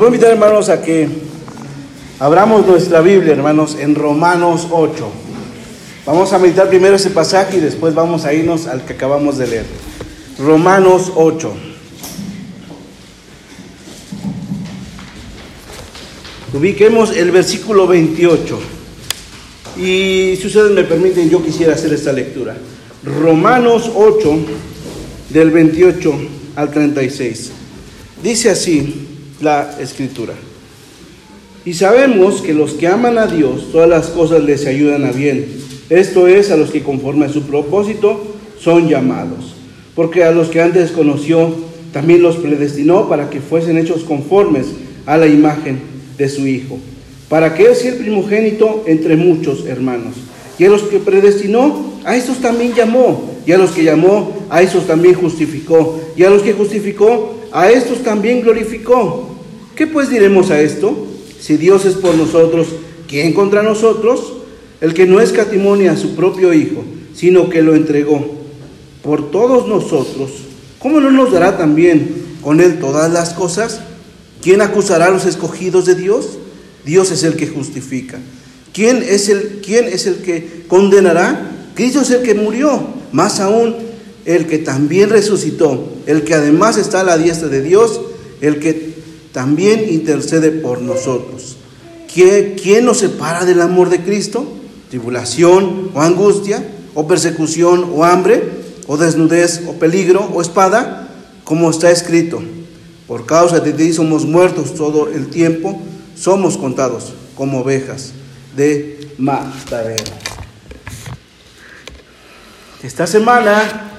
Voy a invitar, hermanos, a que abramos nuestra Biblia, hermanos, en Romanos 8. Vamos a meditar primero ese pasaje y después vamos a irnos al que acabamos de leer. Romanos 8. Ubiquemos el versículo 28. Y si ustedes me permiten, yo quisiera hacer esta lectura. Romanos 8, del 28 al 36. Dice así la escritura. Y sabemos que los que aman a Dios, todas las cosas les ayudan a bien. Esto es a los que conforme a su propósito son llamados. Porque a los que antes conoció, también los predestinó para que fuesen hechos conformes a la imagen de su Hijo, para que Él sea el primogénito entre muchos hermanos. Y a los que predestinó, a esos también llamó. Y a los que llamó, a esos también justificó. Y a los que justificó, a estos también glorificó. ¿Qué pues diremos a esto? Si Dios es por nosotros, ¿quién contra nosotros? El que no escatimonia a su propio Hijo, sino que lo entregó por todos nosotros, ¿cómo no nos dará también con Él todas las cosas? ¿Quién acusará a los escogidos de Dios? Dios es el que justifica. ¿Quién es el, quién es el que condenará? Cristo es el que murió, más aún el que también resucitó, el que además está a la diestra de Dios, el que también intercede por nosotros. ¿Quién, nos separa del amor de Cristo? ¿Tribulación o angustia? ¿O persecución o hambre? ¿O desnudez o peligro o espada? Como está escrito, por causa de ti somos muertos todo el tiempo, somos contados como ovejas de matadero. Esta semana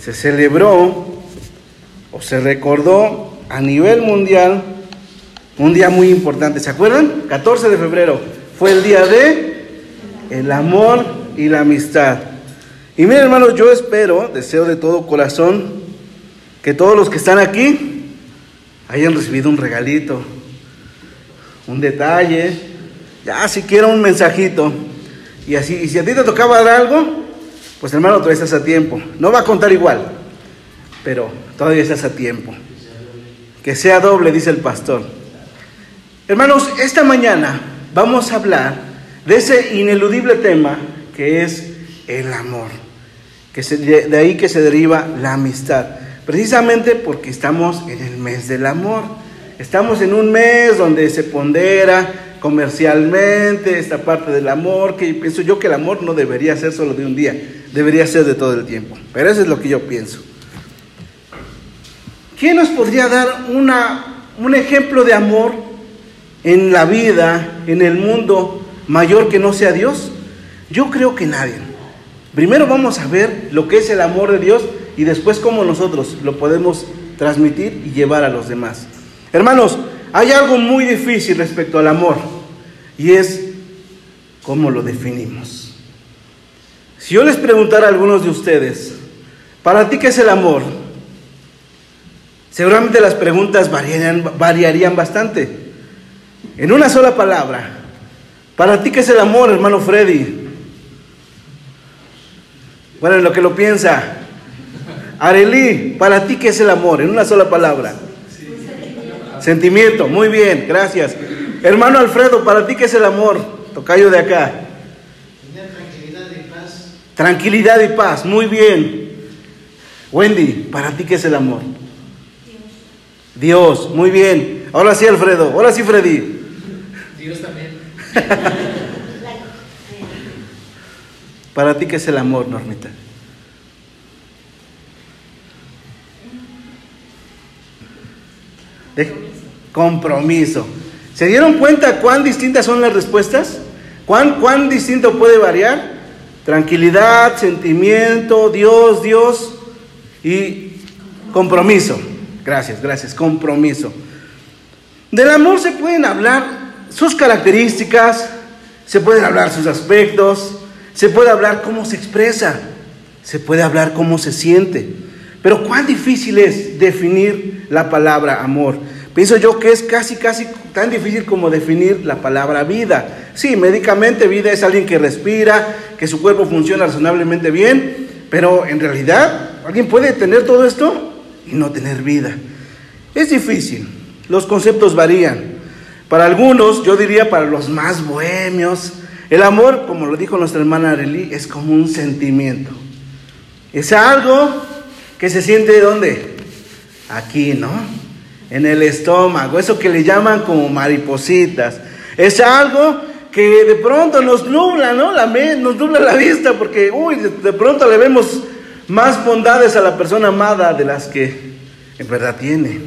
se celebró o se recordó a nivel mundial un día muy importante. ¿Se acuerdan? 14 de febrero fue el día de el amor y la amistad. Y miren hermanos, yo espero, deseo de todo corazón, que todos los que están aquí hayan recibido un regalito, un detalle, ya siquiera un mensajito. Y así, y si a ti te tocaba dar algo, pues hermano, todavía estás a tiempo. No va a contar igual, pero todavía estás a tiempo. Que sea doble, dice el pastor. Hermanos, esta mañana vamos a hablar de ese ineludible tema que es el amor. Que de ahí que se deriva la amistad. Precisamente porque estamos en el mes del amor. Estamos en un mes donde se pondera comercialmente esta parte del amor, que pienso yo que el amor no debería ser solo de un día, debería ser de todo el tiempo. Pero eso es lo que yo pienso. ¿Quién nos podría dar un ejemplo de amor en la vida, en el mundo, mayor que no sea Dios? Yo creo que nadie. Primero vamos a ver lo que es el amor de Dios y después cómo nosotros lo podemos transmitir y llevar a los demás. Hermanos, hay algo muy difícil respecto al amor y es cómo lo definimos. Si yo les preguntara a algunos de ustedes, ¿para ti qué es el amor? Seguramente las preguntas variarían, variarían bastante. En una sola palabra, ¿para ti qué es el amor, hermano Freddy? Bueno, en lo que lo piensa. Arelí, ¿para ti qué es el amor? En una sola palabra. Sentimiento, muy bien, gracias. Hermano Alfredo, ¿para ti qué es el amor? Tocayo de acá. tranquilidad y paz. Tranquilidad y paz, muy bien. Wendy, ¿para ti qué es el amor? Dios, muy bien. Ahora sí, Alfredo. Ahora sí, Freddy. Dios también. ¿Para ti qué es el amor, Normita? Compromiso. ¿Se dieron cuenta cuán distintas son las respuestas? ¿Cuán, cuán distinto puede variar? Tranquilidad, sentimiento, Dios, Dios y compromiso. Gracias, gracias, compromiso. Del amor se pueden hablar sus características, se pueden hablar sus aspectos, se puede hablar cómo se expresa, se puede hablar cómo se siente. Pero cuán difícil es definir la palabra amor. Pienso yo que es casi, casi tan difícil como definir la palabra vida. Sí, médicamente vida es alguien que respira, que su cuerpo funciona razonablemente bien, pero en realidad alguien puede tener todo esto y no tener vida. Es difícil. los conceptos varían. Para algunos, yo diría para los más bohemios, el amor, como lo dijo nuestra hermana Arely, es como un sentimiento. Es algo que se siente ¿dónde? Aquí, ¿no? En el estómago, eso que le llaman como maripositas. Es algo que de pronto nos nubla, ¿no? La nos nubla la vista porque, uy, de pronto le vemos más bondades a la persona amada de las que en verdad tiene.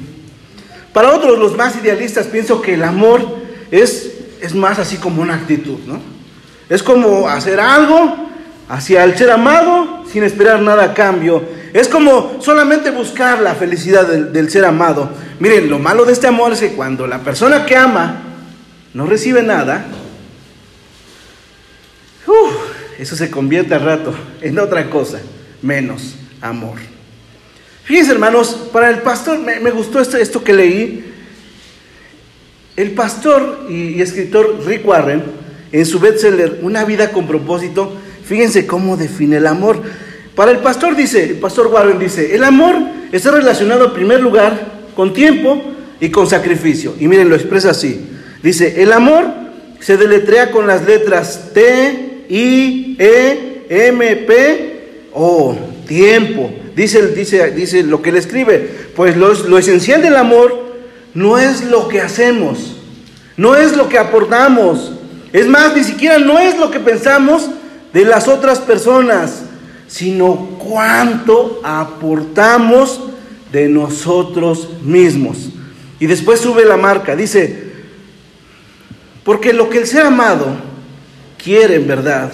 Para otros, los más idealistas, pienso que el amor es, es más así como una actitud, ¿no? Es como hacer algo hacia el ser amado sin esperar nada a cambio. Es como solamente buscar la felicidad del, ser amado. Miren, lo malo de este amor es que cuando la persona que ama no recibe nada, eso se convierte al rato en otra cosa, menos amor. Fíjense hermanos, para el pastor, me, gustó esto, esto, que leí. El pastor y, escritor Rick Warren, en su bestseller Una vida con propósito, fíjense cómo define el amor. Para el pastor dice, el pastor Warren dice, el amor está relacionado en primer lugar con tiempo y con sacrificio. Y miren, lo expresa así. Dice, el amor se deletrea con las letras T, I, E, M, P, O, tiempo, Dice, dice, dice lo que él escribe, pues lo, lo esencial del amor no es lo que hacemos, no es lo que aportamos, es más, ni siquiera no es lo que pensamos de las otras personas, sino cuánto aportamos de nosotros mismos. Y después sube la marca, dice, porque lo que el ser amado quiere en verdad,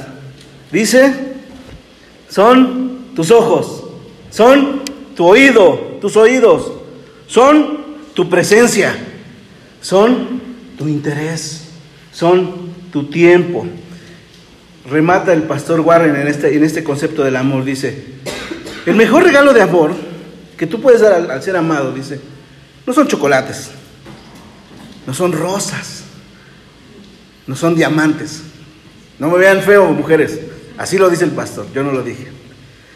dice, son tus ojos, son tu oído, tus oídos, son tu presencia, son tu interés, son tu tiempo. Remata el pastor Warren en este, en este concepto del amor, dice, el mejor regalo de amor que tú puedes dar al, ser amado, dice, no son chocolates, no son rosas, no son diamantes. No me vean feo, mujeres. Así lo dice el pastor, yo no lo dije.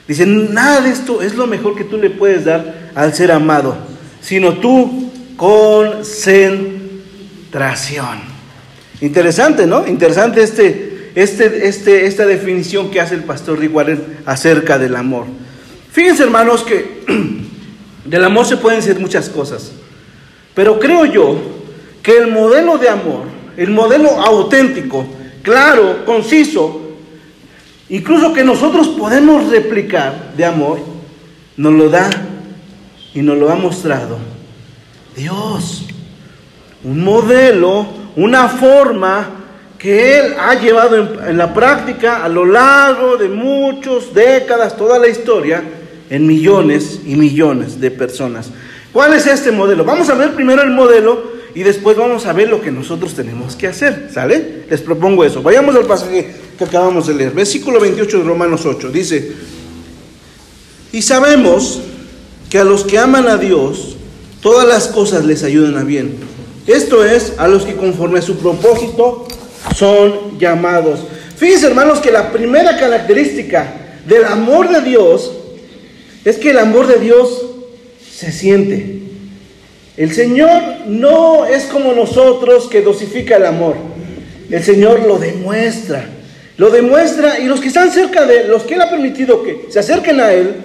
Dice, nada de esto es lo mejor que tú le puedes dar al ser amado, sino tu concentración. Interesante, ¿no? Interesante este, este, este, esta definición que hace el pastor Rick acerca del amor. Fíjense, hermanos, que del amor se pueden decir muchas cosas, pero creo yo que el modelo de amor, el modelo auténtico, claro, conciso, incluso que nosotros podemos replicar de amor, nos lo da y nos lo ha mostrado Dios. Un modelo, una forma que Él ha llevado en, la práctica a lo largo de muchas décadas, toda la historia, en millones y millones de personas. ¿Cuál es este modelo? Vamos a ver primero el modelo y después vamos a ver lo que nosotros tenemos que hacer. ¿Sale? Les propongo eso. Vayamos al pasaje que acabamos de leer. Versículo 28 de Romanos 8 dice, y sabemos que a los que aman a Dios, todas las cosas les ayudan a bien. Esto es, a los que conforme a su propósito son llamados. Fíjense hermanos que la primera característica del amor de Dios es que el amor de Dios se siente. El Señor no es como nosotros que dosifica el amor. El Señor lo demuestra. Lo demuestra y los que están cerca de Él, los que Él ha permitido que se acerquen a Él,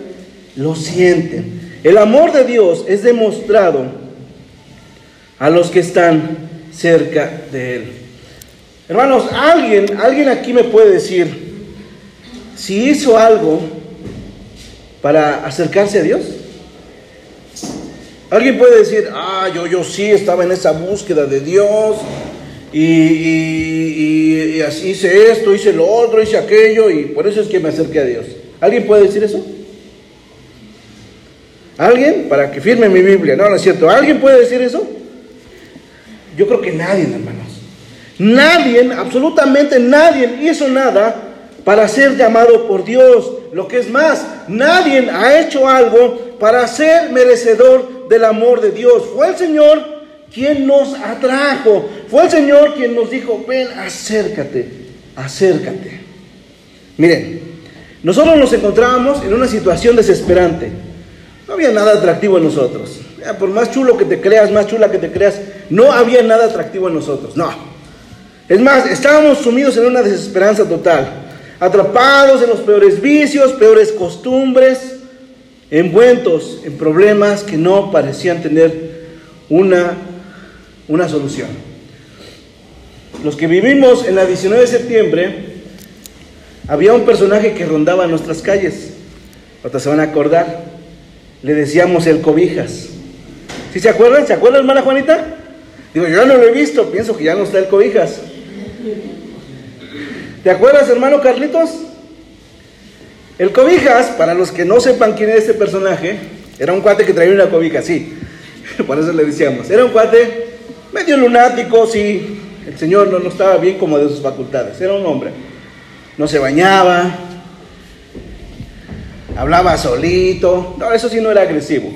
lo sienten. El amor de Dios es demostrado a los que están cerca de Él. Hermanos, alguien, alguien aquí me puede decir si hizo algo para acercarse a Dios. Alguien puede decir, ah, yo, yo sí estaba en esa búsqueda de Dios, y, así hice esto, hice lo otro, hice aquello, y por eso es que me acerqué a Dios. ¿Alguien puede decir eso? ¿Alguien? Para que firme mi Biblia. No, no es cierto. ¿Alguien puede decir eso? Yo creo que nadie, hermanos. Nadie, absolutamente nadie hizo nada para ser llamado por Dios. Lo que es más, nadie ha hecho algo para ser merecedor del amor de Dios. Fue el Señor quien nos atrajo. Fue el Señor quien nos dijo, ven, acércate, acércate. Miren, nosotros nos encontrábamos en una situación desesperante. No había nada atractivo en nosotros. Por más chulo que te creas, más chula que te creas, no había nada atractivo en nosotros. No. Es más, estábamos sumidos en una desesperanza total. Atrapados en los peores vicios, peores costumbres, envueltos en problemas que no parecían tener una, una solución. Los que vivimos en la 19 de septiembre, había un personaje que rondaba nuestras calles. Otros se van a acordar. Le decíamos el cobijas. ¿Sí se acuerdan? ¿Se acuerdan, hermana Juanita? Digo, yo no lo he visto, pienso que ya no está el cobijas. ¿Te acuerdas, hermano Carlitos? El cobijas, para los que no sepan quién es este personaje, era un cuate que traía una cobija, sí. Por eso le decíamos. Era un cuate medio lunático, sí. El señor no, no estaba bien como de sus facultades. Era un hombre. No se bañaba. Hablaba solito. No, eso sí no era agresivo.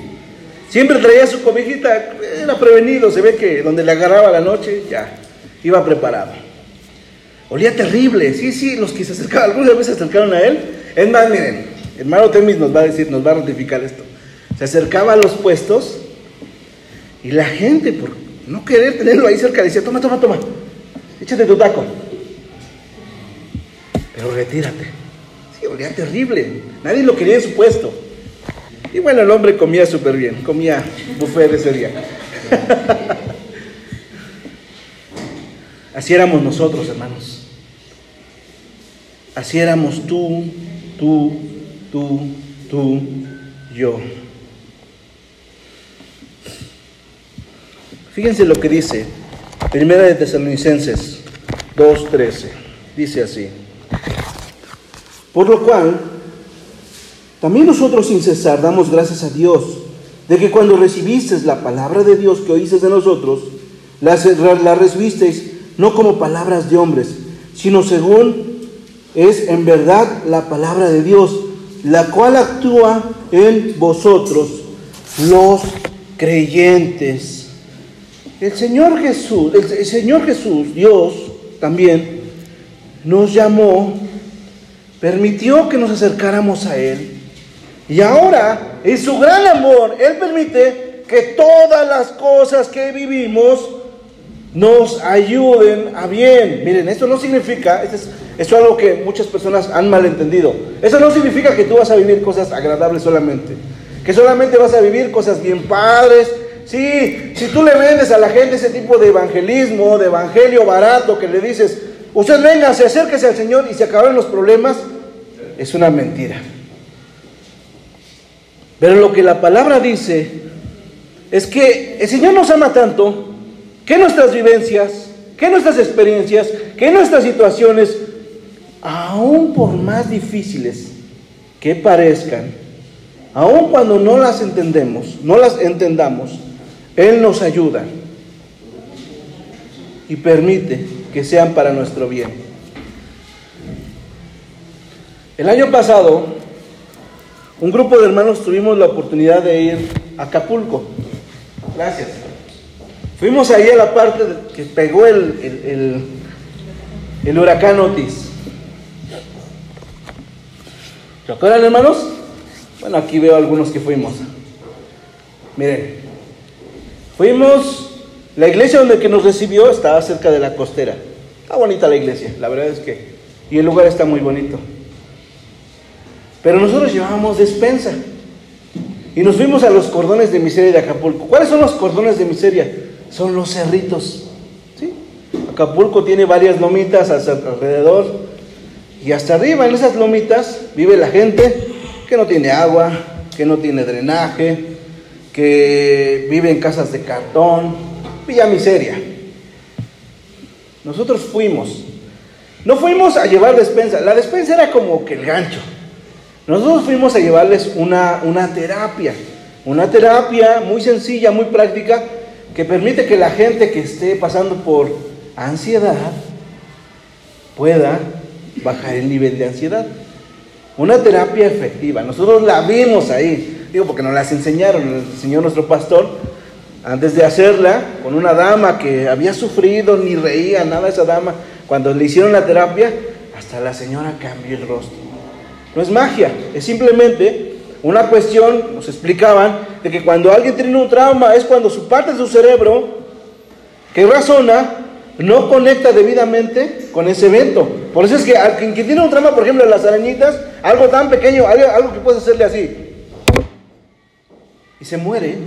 Siempre traía su cobijita. Era prevenido. Se ve que donde le agarraba la noche, ya. Iba preparado. Olía terrible. Sí, sí, los que se acercaban, algunas veces se acercaron a él es más, miren, hermano Temis nos va a decir, nos va a ratificar esto. Se acercaba a los puestos y la gente, por no querer tenerlo ahí cerca, decía, toma, toma, toma, échate tu taco. Pero retírate. Sí, olía terrible. Nadie lo quería en su puesto. Y bueno, el hombre comía súper bien, comía buffet ese día. Así éramos nosotros, hermanos. Así éramos tú, tú, tú, tú, yo. Fíjense lo que dice Primera de Tesalonicenses 2.13. Dice así. Por lo cual, también nosotros sin cesar damos gracias a Dios de que cuando recibisteis la palabra de Dios que oísteis de nosotros, la, la recibisteis no como palabras de hombres, sino según es en verdad la palabra de Dios, la cual actúa en vosotros, los creyentes. El Señor Jesús, el, Señor Jesús, Dios también, nos llamó, permitió que nos acercáramos a Él. Y ahora, en su gran amor, Él permite que todas las cosas que vivimos nos ayuden a bien. Miren, esto no significa, esto es, esto es algo que muchas personas han malentendido. Eso no significa que tú vas a vivir cosas agradables solamente. Que solamente vas a vivir cosas bien padres. Sí, si tú le vendes a la gente ese tipo de evangelismo, de evangelio barato, que le dices, usted venga, se acérquese al Señor y se acaban los problemas, es una mentira. Pero lo que la palabra dice es que el Señor nos ama tanto que nuestras vivencias, que nuestras experiencias, que nuestras situaciones, aún por más difíciles que parezcan, aun cuando no las entendemos, no las entendamos, Él nos ayuda y permite que sean para nuestro bien. El año pasado, un grupo de hermanos tuvimos la oportunidad de ir a Acapulco. Gracias. Fuimos ahí a la parte que pegó el, el, huracán Otis. ¿Se acuerdan, hermanos? Bueno, aquí veo algunos que fuimos. Miren, fuimos, la iglesia donde que nos recibió estaba cerca de la costera. Está bonita la iglesia, la verdad es que, y el lugar está muy bonito. Pero nosotros llevábamos despensa y nos fuimos a los cordones de miseria de Acapulco. ¿Cuáles son los cordones de miseria? son los cerritos. ¿sí? Acapulco tiene varias lomitas alrededor y hasta arriba en esas lomitas vive la gente que no tiene agua, que no tiene drenaje, que vive en casas de cartón, villa miseria. Nosotros fuimos. No fuimos a llevar despensa, la despensa era como que el gancho. Nosotros fuimos a llevarles una, una terapia, una terapia muy sencilla, muy práctica, que permite que la gente que esté pasando por ansiedad pueda bajar el nivel de ansiedad. Una terapia efectiva. Nosotros la vimos ahí, digo porque nos las enseñaron, nos enseñó nuestro pastor antes de hacerla con una dama que había sufrido, ni reía nada esa dama. Cuando le hicieron la terapia, hasta la señora cambió el rostro. No es magia, es simplemente una cuestión, nos explicaban, de que cuando alguien tiene un trauma es cuando su parte de su cerebro, que razona, no conecta debidamente con ese evento. Por eso es que quien, tiene un trauma, por ejemplo, las arañitas, algo tan pequeño, algo, que puede hacerle así, y se muere,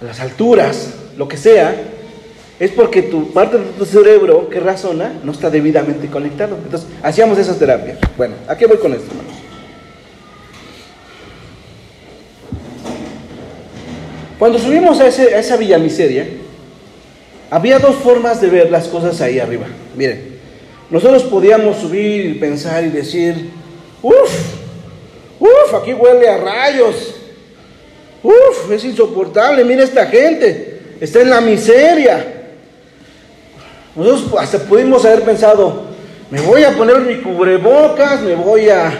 las alturas, lo que sea, es porque tu parte de tu cerebro que razona no está debidamente conectado. Entonces, hacíamos esas terapias. Bueno, ¿a qué voy con esto, hermanos? Cuando subimos a, ese, a esa villa miseria, había dos formas de ver las cosas ahí arriba. Miren, nosotros podíamos subir y pensar y decir, uff, uff, aquí huele a rayos, uff, es insoportable, mira esta gente, está en la miseria. Nosotros hasta pudimos haber pensado, me voy a poner mi cubrebocas, me voy a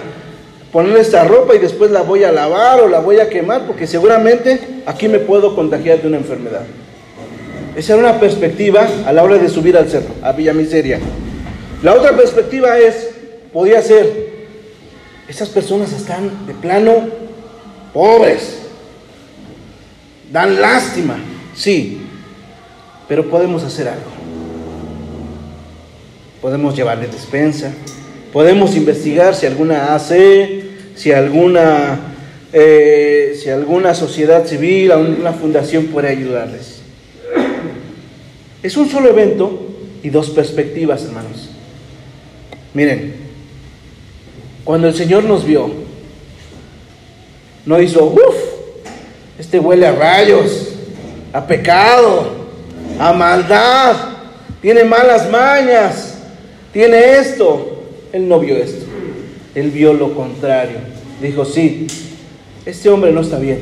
poner esta ropa y después la voy a lavar o la voy a quemar porque seguramente aquí me puedo contagiar de una enfermedad. Esa era una perspectiva a la hora de subir al cerro, a Villa Miseria. La otra perspectiva es, podía ser, esas personas están de plano pobres, dan lástima, sí, pero podemos hacer algo. Podemos llevarle despensa, podemos investigar si alguna AC, si alguna, eh, si alguna sociedad civil, alguna fundación puede ayudarles. Es un solo evento y dos perspectivas, hermanos. Miren, cuando el Señor nos vio, no hizo, uff, este huele a rayos, a pecado, a maldad, tiene malas mañas, tiene esto. Él no vio esto, él vio lo contrario. Dijo, sí, este hombre no está bien,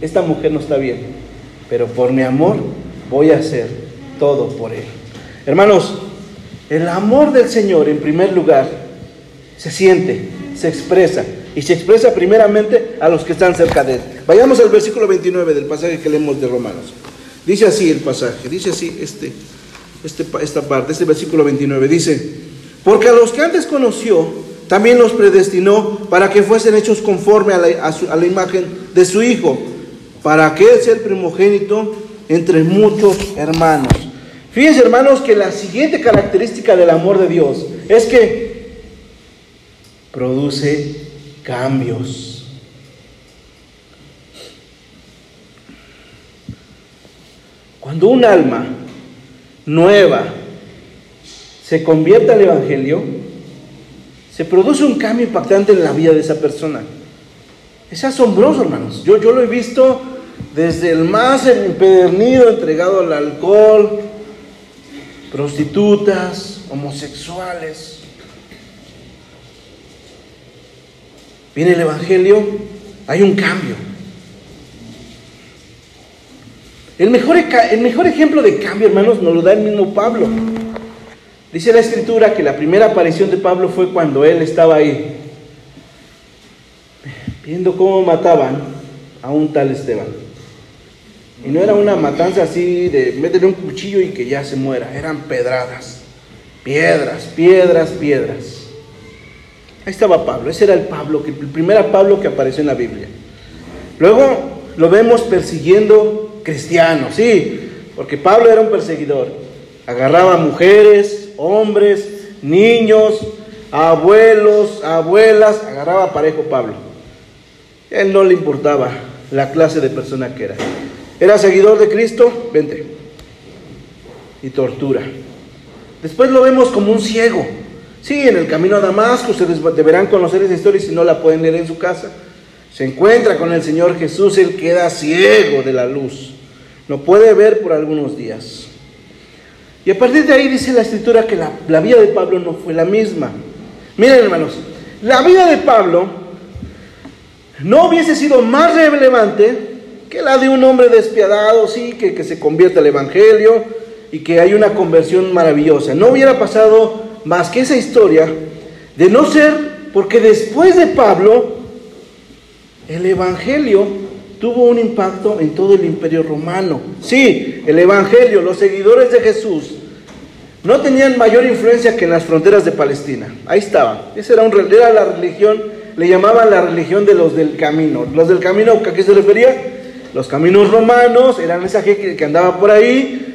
esta mujer no está bien, pero por mi amor voy a hacer todo por Él. Hermanos, el amor del Señor en primer lugar se siente, se expresa y se expresa primeramente a los que están cerca de Él. Vayamos al versículo 29 del pasaje que leemos de Romanos. Dice así el pasaje, dice así este, este, esta parte, este versículo 29, dice, porque a los que antes conoció, también los predestinó para que fuesen hechos conforme a la, a la imagen de su Hijo, para que Él sea el primogénito entre muchos hermanos. Fíjense hermanos que la siguiente característica del amor de Dios es que produce cambios. Cuando un alma nueva se convierte al Evangelio, se produce un cambio impactante en la vida de esa persona. Es asombroso, hermanos. Yo, yo lo he visto desde el más empedernido, entregado al alcohol, prostitutas, homosexuales. Viene el Evangelio, hay un cambio. El mejor, el mejor ejemplo de cambio, hermanos, nos lo da el mismo Pablo. Dice la escritura que la primera aparición de Pablo fue cuando él estaba ahí, viendo cómo mataban a un tal Esteban. Y no era una matanza así de meterle un cuchillo y que ya se muera, eran pedradas, piedras, piedras, piedras. Ahí estaba Pablo, ese era el Pablo, el primer Pablo que apareció en la Biblia. Luego lo vemos persiguiendo cristianos, sí, porque Pablo era un perseguidor. Agarraba mujeres, hombres, niños, abuelos, abuelas, agarraba parejo Pablo. Él no le importaba la clase de persona que era. Era seguidor de Cristo, vente. Y tortura. Después lo vemos como un ciego. Sí, en el camino a Damasco, ustedes deberán conocer esa historia si no la pueden leer en su casa. Se encuentra con el Señor Jesús, él queda ciego de la luz. No puede ver por algunos días. Y a partir de ahí dice la escritura que la, la vida de Pablo no fue la misma. Miren hermanos, la vida de Pablo no hubiese sido más relevante que la de un hombre despiadado, sí, que, que se convierte al Evangelio y que hay una conversión maravillosa. No hubiera pasado más que esa historia de no ser, porque después de Pablo, el Evangelio tuvo un impacto en todo el imperio romano. Sí, el Evangelio, los seguidores de Jesús, no tenían mayor influencia que en las fronteras de Palestina. Ahí estaban. Esa era, un, era la religión le llamaban la religión de los del camino. Los del camino, ¿a qué se refería? Los caminos romanos, eran esa gente que andaba por ahí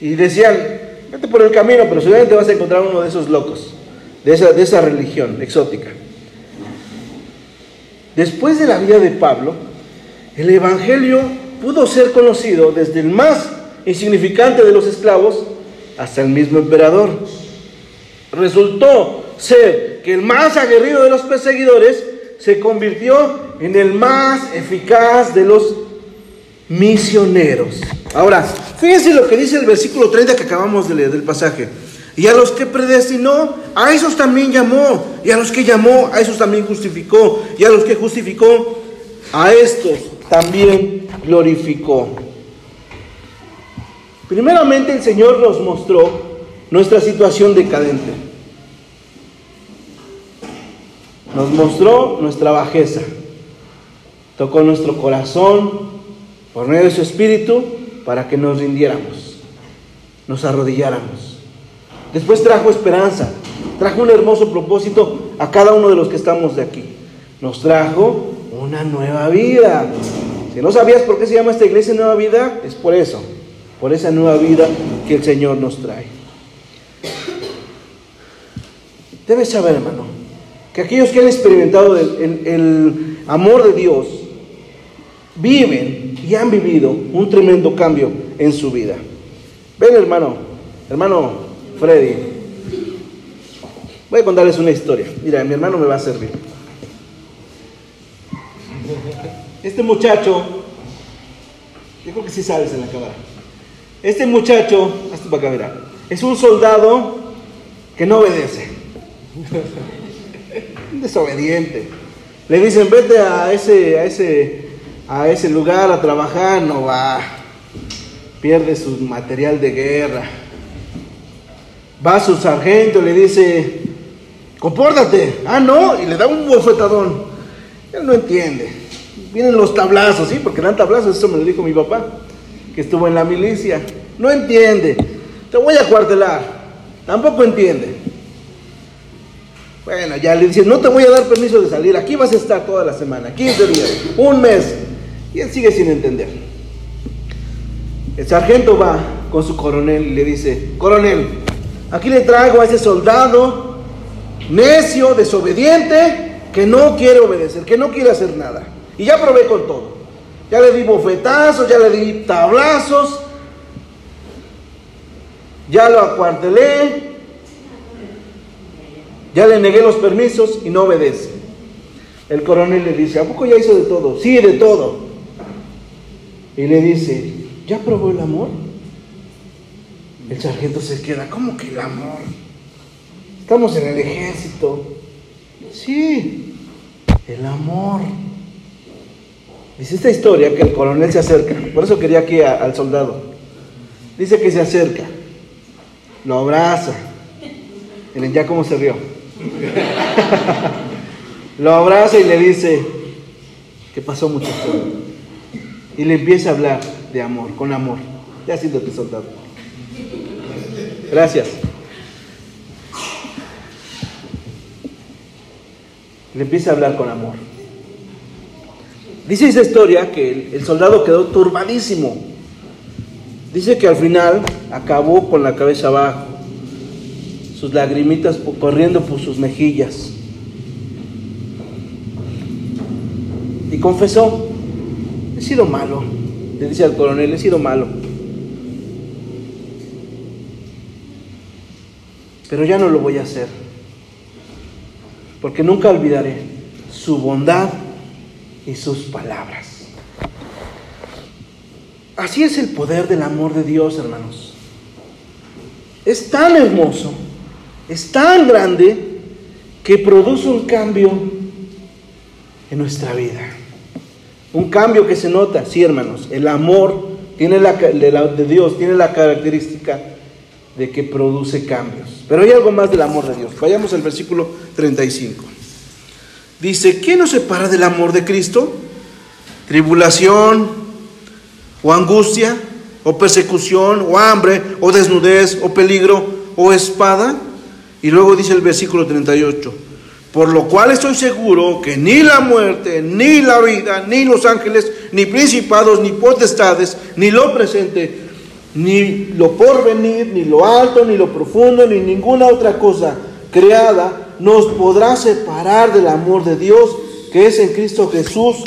y decían, vete por el camino, pero seguramente vas a encontrar uno de esos locos, de esa, de esa religión exótica. Después de la vida de Pablo, el Evangelio pudo ser conocido desde el más insignificante de los esclavos hasta el mismo emperador. Resultó ser que el más aguerrido de los perseguidores se convirtió en el más eficaz de los misioneros. Ahora, fíjense lo que dice el versículo 30 que acabamos de leer del pasaje. Y a los que predestinó, a esos también llamó. Y a los que llamó, a esos también justificó. Y a los que justificó, a estos también glorificó. Primeramente el Señor nos mostró nuestra situación decadente. Nos mostró nuestra bajeza. Tocó nuestro corazón por medio de su espíritu para que nos rindiéramos, nos arrodilláramos. Después trajo esperanza, trajo un hermoso propósito a cada uno de los que estamos de aquí. Nos trajo una nueva vida. Si no sabías por qué se llama esta iglesia Nueva Vida, es por eso, por esa nueva vida que el Señor nos trae. Debes saber, hermano, que aquellos que han experimentado el, amor de Dios viven y han vivido un tremendo cambio en su vida. Ven, hermano, hermano Freddy, voy a contarles una historia. Mira, mi hermano me va a servir. Este muchacho, yo creo que sí sabes en la cámara. Este muchacho, acá, mira, es un soldado que no obedece. Desobediente. Le dicen, vete a ese, a ese, a ese lugar a trabajar, no va. Pierde su material de guerra. Va su sargento, le dice, compórtate. Ah, no, y le da un bofetadón. Él no entiende. Vienen los tablazos, ¿sí? Porque dan tablazos, eso me lo dijo mi papá, que estuvo en la milicia. No entiende. Te voy a cuartelar. Tampoco entiende. Bueno, ya le dice, no te voy a dar permiso de salir, aquí vas a estar toda la semana, 15 días, un mes. Y él sigue sin entender. El sargento va con su coronel y le dice, coronel, aquí le traigo a ese soldado necio, desobediente, que no quiere obedecer, que no quiere hacer nada. Y ya probé con todo. Ya le di bofetazos, ya le di tablazos, ya lo acuartelé, ya le negué los permisos y no obedece. El coronel le dice, ¿a poco ya hizo de todo? Sí, de todo. Y le dice, ¿ya probó el amor? El sargento se queda, ¿cómo que el amor? Estamos en el ejército. Sí, el amor. Dice esta historia que el coronel se acerca, por eso quería aquí al soldado. Dice que se acerca, lo abraza. Miren ya cómo se rió. Lo abraza y le dice, ¿qué pasó muchacho? Y le empieza a hablar de amor, con amor. Ya siéntate soldado. Gracias. Le empieza a hablar con amor. Dice esa historia que el, el, soldado quedó turbadísimo. Dice que al final acabó con la cabeza abajo, sus lagrimitas corriendo por sus mejillas. Y confesó, he sido malo, le dice al coronel, he sido malo. Pero ya no lo voy a hacer, porque nunca olvidaré su bondad y sus palabras. Así es el poder del amor de Dios, hermanos. Es tan hermoso, es tan grande, que produce un cambio en nuestra vida. Un cambio que se nota, sí, hermanos. El amor tiene la, de, Dios tiene la característica de que produce cambios. Pero hay algo más del amor de Dios. Vayamos al versículo 35. Dice, ¿qué nos separa del amor de Cristo? Tribulación, o angustia, o persecución, o hambre, o desnudez, o peligro, o espada. Y luego dice el versículo 38, Por lo cual estoy seguro que ni la muerte, ni la vida, ni los ángeles, ni principados, ni potestades, ni lo presente, ni lo porvenir, ni lo alto, ni lo profundo, ni ninguna otra cosa creada nos podrá separar del amor de Dios que es en Cristo Jesús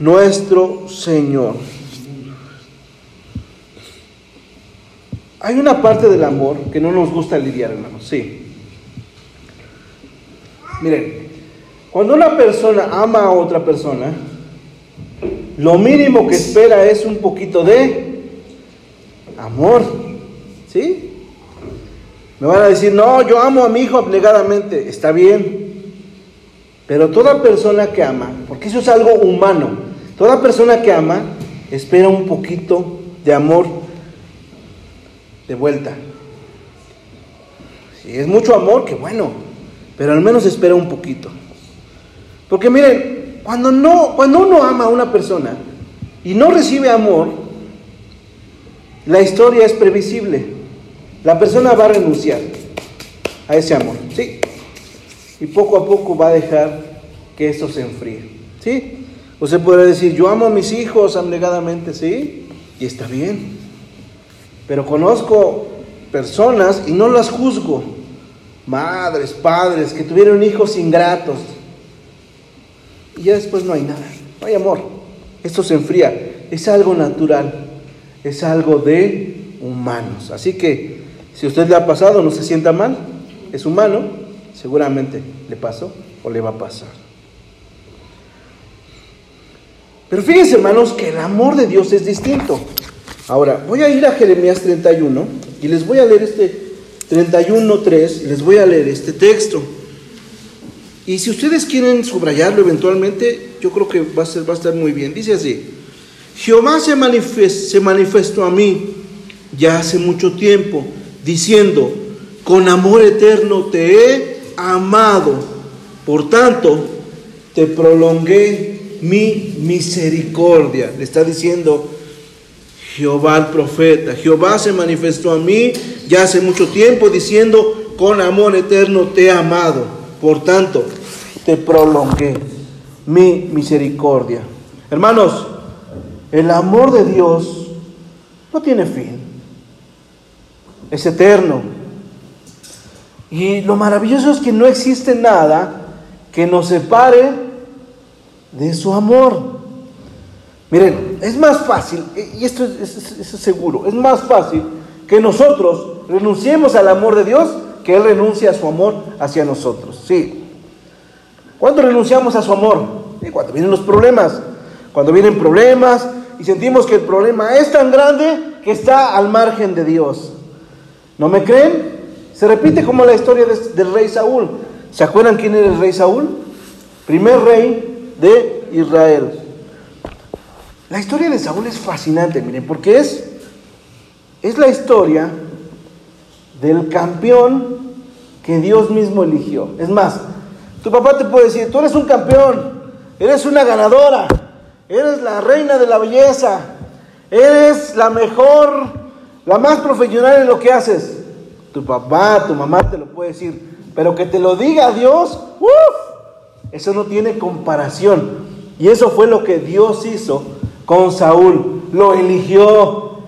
nuestro Señor. Hay una parte del amor que no nos gusta lidiar, hermanos, sí. Miren, cuando una persona ama a otra persona, lo mínimo que espera es un poquito de amor, ¿sí? Me van a decir, no, yo amo a mi hijo abnegadamente, está bien, pero toda persona que ama, porque eso es algo humano, toda persona que ama espera un poquito de amor de vuelta. Si es mucho amor, que bueno, pero al menos espera un poquito. Porque miren, cuando, no, cuando uno ama a una persona y no recibe amor, la historia es previsible. La persona va a renunciar a ese amor, ¿sí? Y poco a poco va a dejar que eso se enfríe, ¿sí? Usted podrá decir, yo amo a mis hijos abnegadamente, ¿sí? Y está bien. Pero conozco personas y no las juzgo. Madres, padres que tuvieron hijos ingratos. Y ya después no hay nada, no hay amor. Esto se enfría. Es algo natural. Es algo de humanos. Así que si usted le ha pasado, no se sienta mal. Es humano. Seguramente le pasó o le va a pasar. Pero fíjense, hermanos, que el amor de Dios es distinto. Ahora, voy a ir a Jeremías 31 y les voy a leer este 31.3 y les voy a leer este texto. Y si ustedes quieren subrayarlo eventualmente, yo creo que va a, ser, va estar muy bien. Dice así, Jehová se manifestó a mí ya hace mucho tiempo, diciendo, con amor eterno te he amado, por tanto te prolongué mi misericordia. Le está diciendo Jehová el profeta. Jehová se manifestó a mí ya hace mucho tiempo diciendo, con amor eterno te he amado. Por tanto, te prolongué mi misericordia. Hermanos, el amor de Dios no tiene fin. Es eterno. Y lo maravilloso es que no existe nada que nos separe de su amor. Miren, es más fácil, y esto es, seguro, es más fácil que nosotros renunciemos al amor de Dios que Él renuncie a su amor hacia nosotros. Sí. ¿Cuándo renunciamos a su amor? cuando vienen los problemas. Cuando vienen problemas y sentimos que el problema es tan grande que está al margen de Dios. ¿No me creen? Se repite como la historia del rey Saúl. ¿Se acuerdan quién era el rey Saúl? Primer rey de Israel. La historia de Saúl es fascinante, miren, porque es, es la historia del campeón que Dios mismo eligió. Es más, tu papá te puede decir, tú eres un campeón, eres una ganadora, eres la reina de la belleza, eres la mejor, la más profesional en lo que haces. Tu papá, tu mamá te lo puede decir, pero que te lo diga Dios, ¡uf! eso no tiene comparación. Y eso fue lo que Dios hizo con Saúl. Lo eligió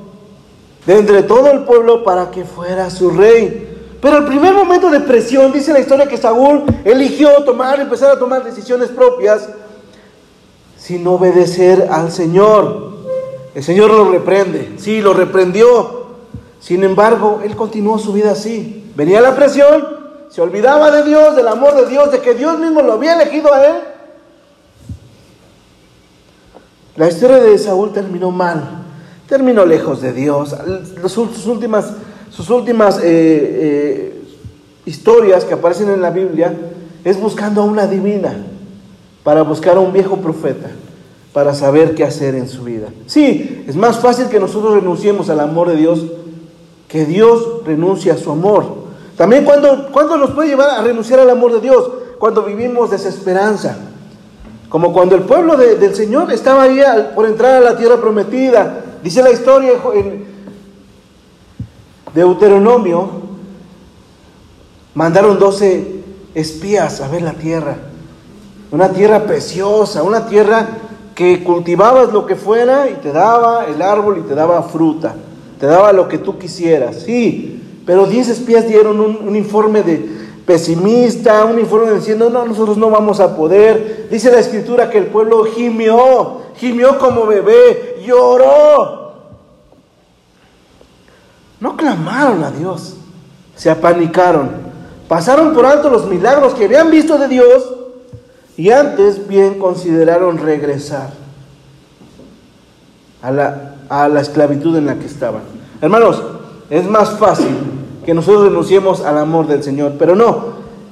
de entre todo el pueblo para que fuera su rey. Pero el primer momento de presión, dice la historia que Saúl eligió tomar, empezar a tomar decisiones propias sin obedecer al Señor. El Señor lo reprende, sí, lo reprendió. Sin embargo, él continuó su vida así. Venía la presión, se olvidaba de Dios, del amor de Dios, de que Dios mismo lo había elegido a él la historia de Saúl terminó mal, terminó lejos de Dios. sus últimas, eh, eh, historias que aparecen en la Biblia es buscando a una divina, para buscar a un viejo profeta, para saber qué hacer en su vida. Sí, es más fácil que nosotros renunciemos al amor de Dios que Dios renuncie a su amor. También cuando, cuando nos puede llevar a renunciar al amor de Dios, cuando vivimos desesperanza. Como cuando el pueblo del Señor estaba ahí por entrar a la tierra prometida. Dice la historia en Deuteronomio, mandaron 12 espías a ver la tierra. Una tierra preciosa, una tierra que cultivabas lo que fuera y te daba el árbol y te daba fruta, te daba lo que tú quisieras. Sí, pero diez espías dieron un, informe de pesimista, un informe diciendo, no, nosotros no vamos a poder. Dice la escritura que el pueblo gimió, gimió como bebé, lloró. No clamaron a Dios, se apanicaron, pasaron por alto los milagros que habían visto de Dios y antes bien consideraron regresar a la, a la esclavitud en la que estaban. Hermanos, es más fácil que nosotros renunciemos al amor del Señor, pero no,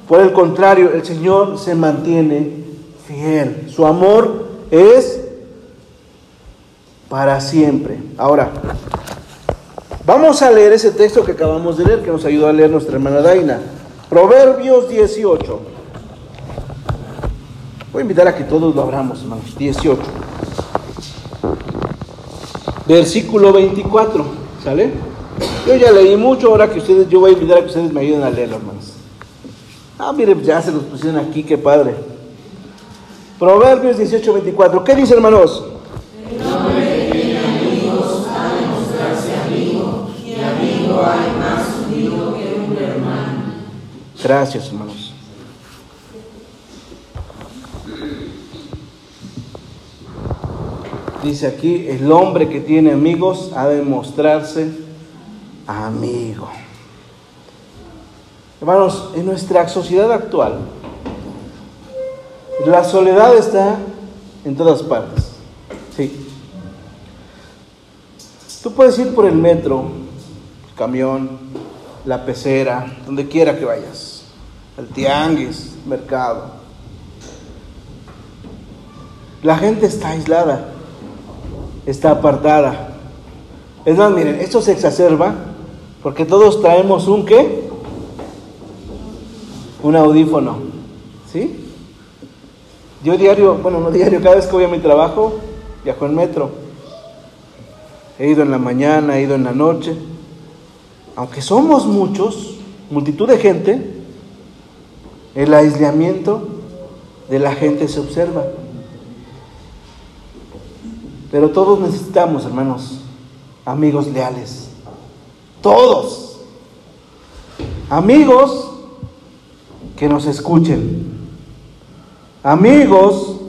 por el contrario, el Señor se mantiene fiel. Su amor es para siempre. Ahora, vamos a leer ese texto que acabamos de leer, que nos ayudó a leer nuestra hermana Daina. Proverbios 18. Voy a invitar a que todos lo abramos, hermanos. 18. Versículo 24. ¿Sale? Yo ya leí mucho, ahora que ustedes, yo voy a invitar a que ustedes me ayuden a leerlo, hermanos. Ah, mire, ya se los pusieron aquí, qué padre. Proverbios 18, 24. ¿Qué dice, hermanos? Gracias, hermanos. Dice aquí, el hombre que tiene amigos ha de mostrarse amigo. Hermanos, en nuestra sociedad actual, la soledad está en todas partes. Sí. Tú puedes ir por el metro, el camión, la pecera, donde quiera que vayas, el tianguis, mercado. La gente está aislada está apartada. Es más, miren, esto se exacerba porque todos traemos un qué? Un audífono. ¿Sí? Yo diario, bueno, no diario, cada vez que voy a mi trabajo, viajo en metro. He ido en la mañana, he ido en la noche. Aunque somos muchos, multitud de gente, el aislamiento de la gente se observa. Pero todos necesitamos, hermanos, amigos leales. Todos. Amigos que nos escuchen. Amigos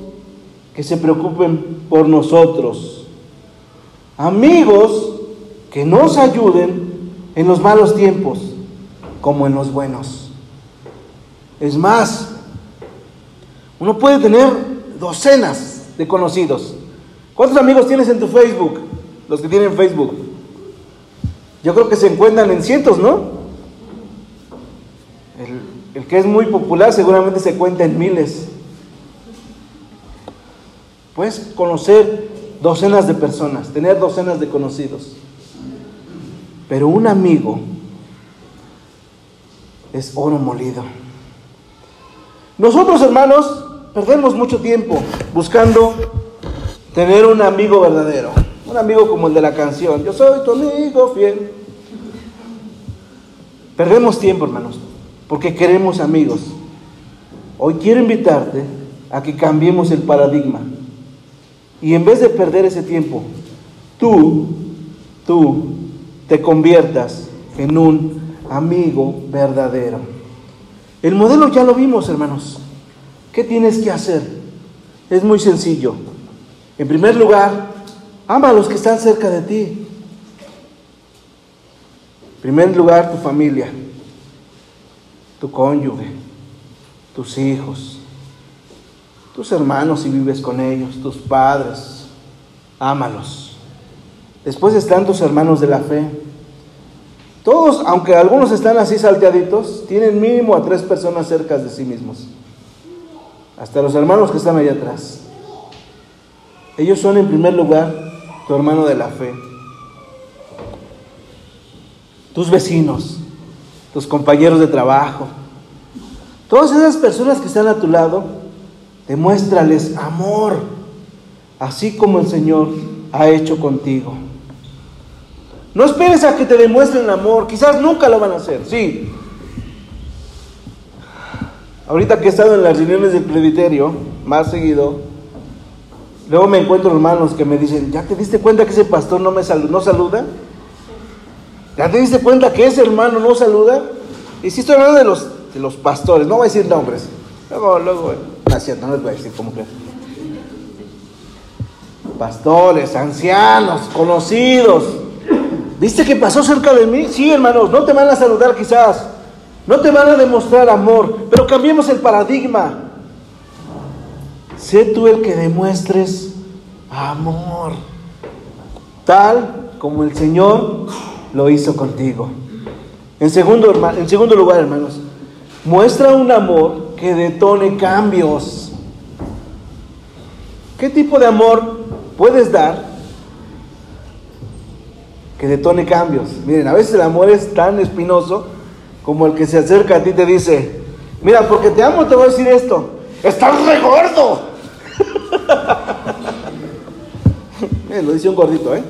que se preocupen por nosotros. Amigos que nos ayuden en los malos tiempos como en los buenos. Es más, uno puede tener docenas de conocidos ¿Cuántos amigos tienes en tu Facebook? Los que tienen Facebook. Yo creo que se encuentran en cientos, ¿no? El, que es muy popular seguramente se cuenta en miles. Puedes conocer docenas de personas, tener docenas de conocidos. Pero un amigo es oro molido. Nosotros, hermanos, perdemos mucho tiempo buscando Tener un amigo verdadero, un amigo como el de la canción, yo soy tu amigo fiel. Perdemos tiempo, hermanos, porque queremos amigos. Hoy quiero invitarte a que cambiemos el paradigma. Y en vez de perder ese tiempo, tú, tú te conviertas en un amigo verdadero. El modelo ya lo vimos, hermanos. ¿Qué tienes que hacer? Es muy sencillo. En primer lugar, ama a los que están cerca de ti. En primer lugar, tu familia, tu cónyuge, tus hijos, tus hermanos si vives con ellos, tus padres. Ámalos. Después están tus hermanos de la fe. Todos, aunque algunos están así salteaditos, tienen mínimo a tres personas cerca de sí mismos. Hasta los hermanos que están allá atrás. Ellos son en primer lugar tu hermano de la fe, tus vecinos, tus compañeros de trabajo, todas esas personas que están a tu lado, demuéstrales amor, así como el Señor ha hecho contigo. No esperes a que te demuestren amor, quizás nunca lo van a hacer, sí. Ahorita que he estado en las reuniones del presbiterio, más seguido, luego me encuentro hermanos que me dicen, ¿ya te diste cuenta que ese pastor no me saluda, no saluda? ¿Ya te diste cuenta que ese hermano no saluda? Y si estoy hablando de los, de los pastores, no voy a decir nombres. Luego, luego, no es cierto, no les voy a decir cómo que. Pastores, ancianos, conocidos. ¿Viste que pasó cerca de mí? Sí, hermanos, no te van a saludar quizás. No te van a demostrar amor, pero cambiemos el paradigma. Sé tú el que demuestres amor, tal como el Señor lo hizo contigo. En segundo, lugar, hermanos, muestra un amor que detone cambios. ¿Qué tipo de amor puedes dar que detone cambios? Miren, a veces el amor es tan espinoso como el que se acerca a ti y te dice, mira, porque te amo te voy a decir esto, estás re gordo. lo dice un gordito, ¿eh?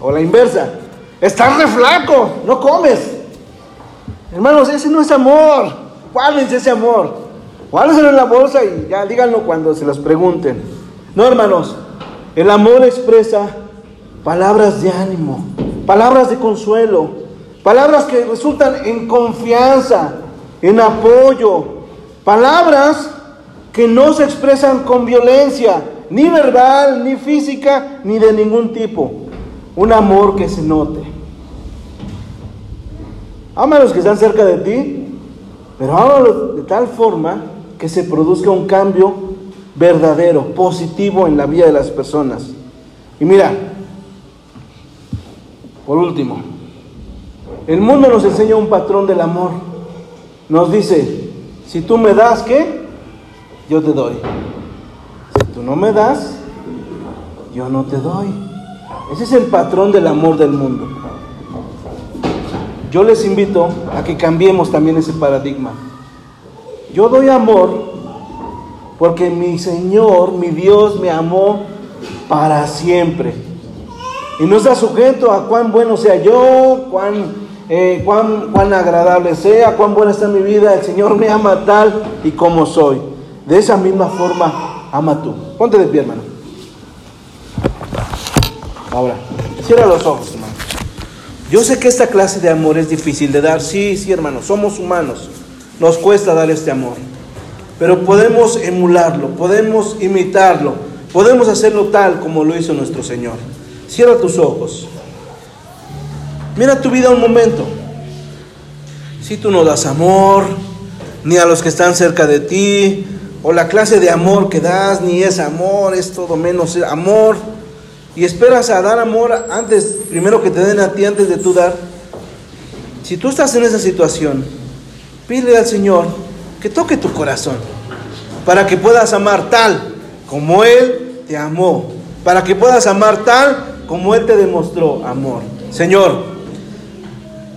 O la inversa, estás re flaco, no comes. Hermanos, ese no es amor. ¿Cuál es ese amor? Guárdenselo en la bolsa y ya díganlo cuando se los pregunten. No, hermanos, el amor expresa palabras de ánimo, palabras de consuelo, palabras que resultan en confianza, en apoyo, palabras que no se expresan con violencia, ni verbal, ni física, ni de ningún tipo. Un amor que se note. Ama a los que están cerca de ti, pero ámalos de tal forma que se produzca un cambio verdadero, positivo en la vida de las personas. Y mira, por último, el mundo nos enseña un patrón del amor. Nos dice, si tú me das, ¿qué? Yo te doy. Tú no me das, yo no te doy. Ese es el patrón del amor del mundo. Yo les invito a que cambiemos también ese paradigma. Yo doy amor porque mi Señor, mi Dios me amó para siempre. Y no está sujeto a cuán bueno sea yo, cuán, eh, cuán, cuán agradable sea, cuán buena está mi vida. El Señor me ama tal y como soy. De esa misma forma, ama tú. Ponte de pie, hermano. Ahora, cierra los ojos, hermano. Yo sé que esta clase de amor es difícil de dar. Sí, sí, hermano, somos humanos. Nos cuesta dar este amor. Pero podemos emularlo, podemos imitarlo, podemos hacerlo tal como lo hizo nuestro Señor. Cierra tus ojos. Mira tu vida un momento. Si tú no das amor, ni a los que están cerca de ti, o la clase de amor que das, ni es amor, es todo menos amor. Y esperas a dar amor antes, primero que te den a ti antes de tú dar, si tú estás en esa situación, pide al Señor que toque tu corazón para que puedas amar tal como Él te amó, para que puedas amar tal como Él te demostró amor. Señor,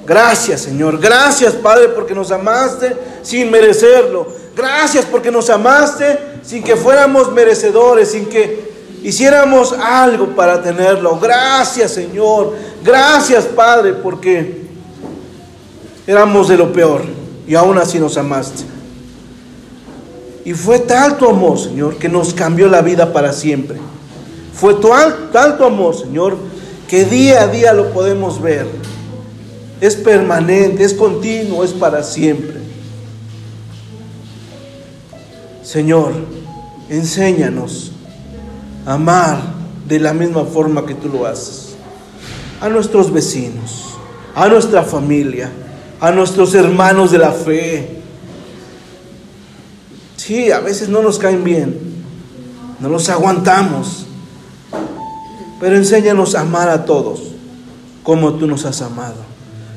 gracias Señor, gracias Padre porque nos amaste sin merecerlo, gracias porque nos amaste sin que fuéramos merecedores, sin que hiciéramos algo para tenerlo. Gracias Señor, gracias Padre, porque éramos de lo peor y aún así nos amaste. Y fue tal tu amor, Señor, que nos cambió la vida para siempre. Fue tal, tal tu amor, Señor, que día a día lo podemos ver. Es permanente, es continuo, es para siempre. Señor, enséñanos amar de la misma forma que tú lo haces. A nuestros vecinos, a nuestra familia, a nuestros hermanos de la fe. Sí, a veces no nos caen bien, no los aguantamos, pero enséñanos a amar a todos como tú nos has amado.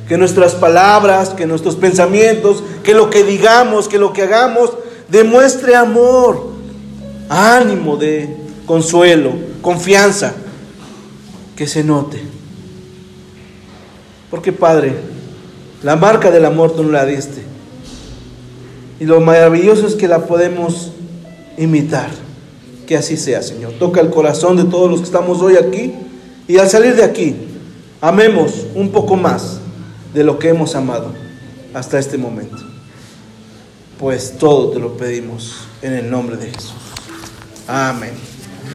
Que nuestras palabras, que nuestros pensamientos, que lo que digamos, que lo que hagamos, demuestre amor, ánimo de consuelo, confianza, que se note. Porque Padre, la marca del amor tú no la diste. Y lo maravilloso es que la podemos imitar. Que así sea, Señor. Toca el corazón de todos los que estamos hoy aquí. Y al salir de aquí, amemos un poco más de lo que hemos amado hasta este momento. Pues todo te lo pedimos en el nombre de Jesús. Amén.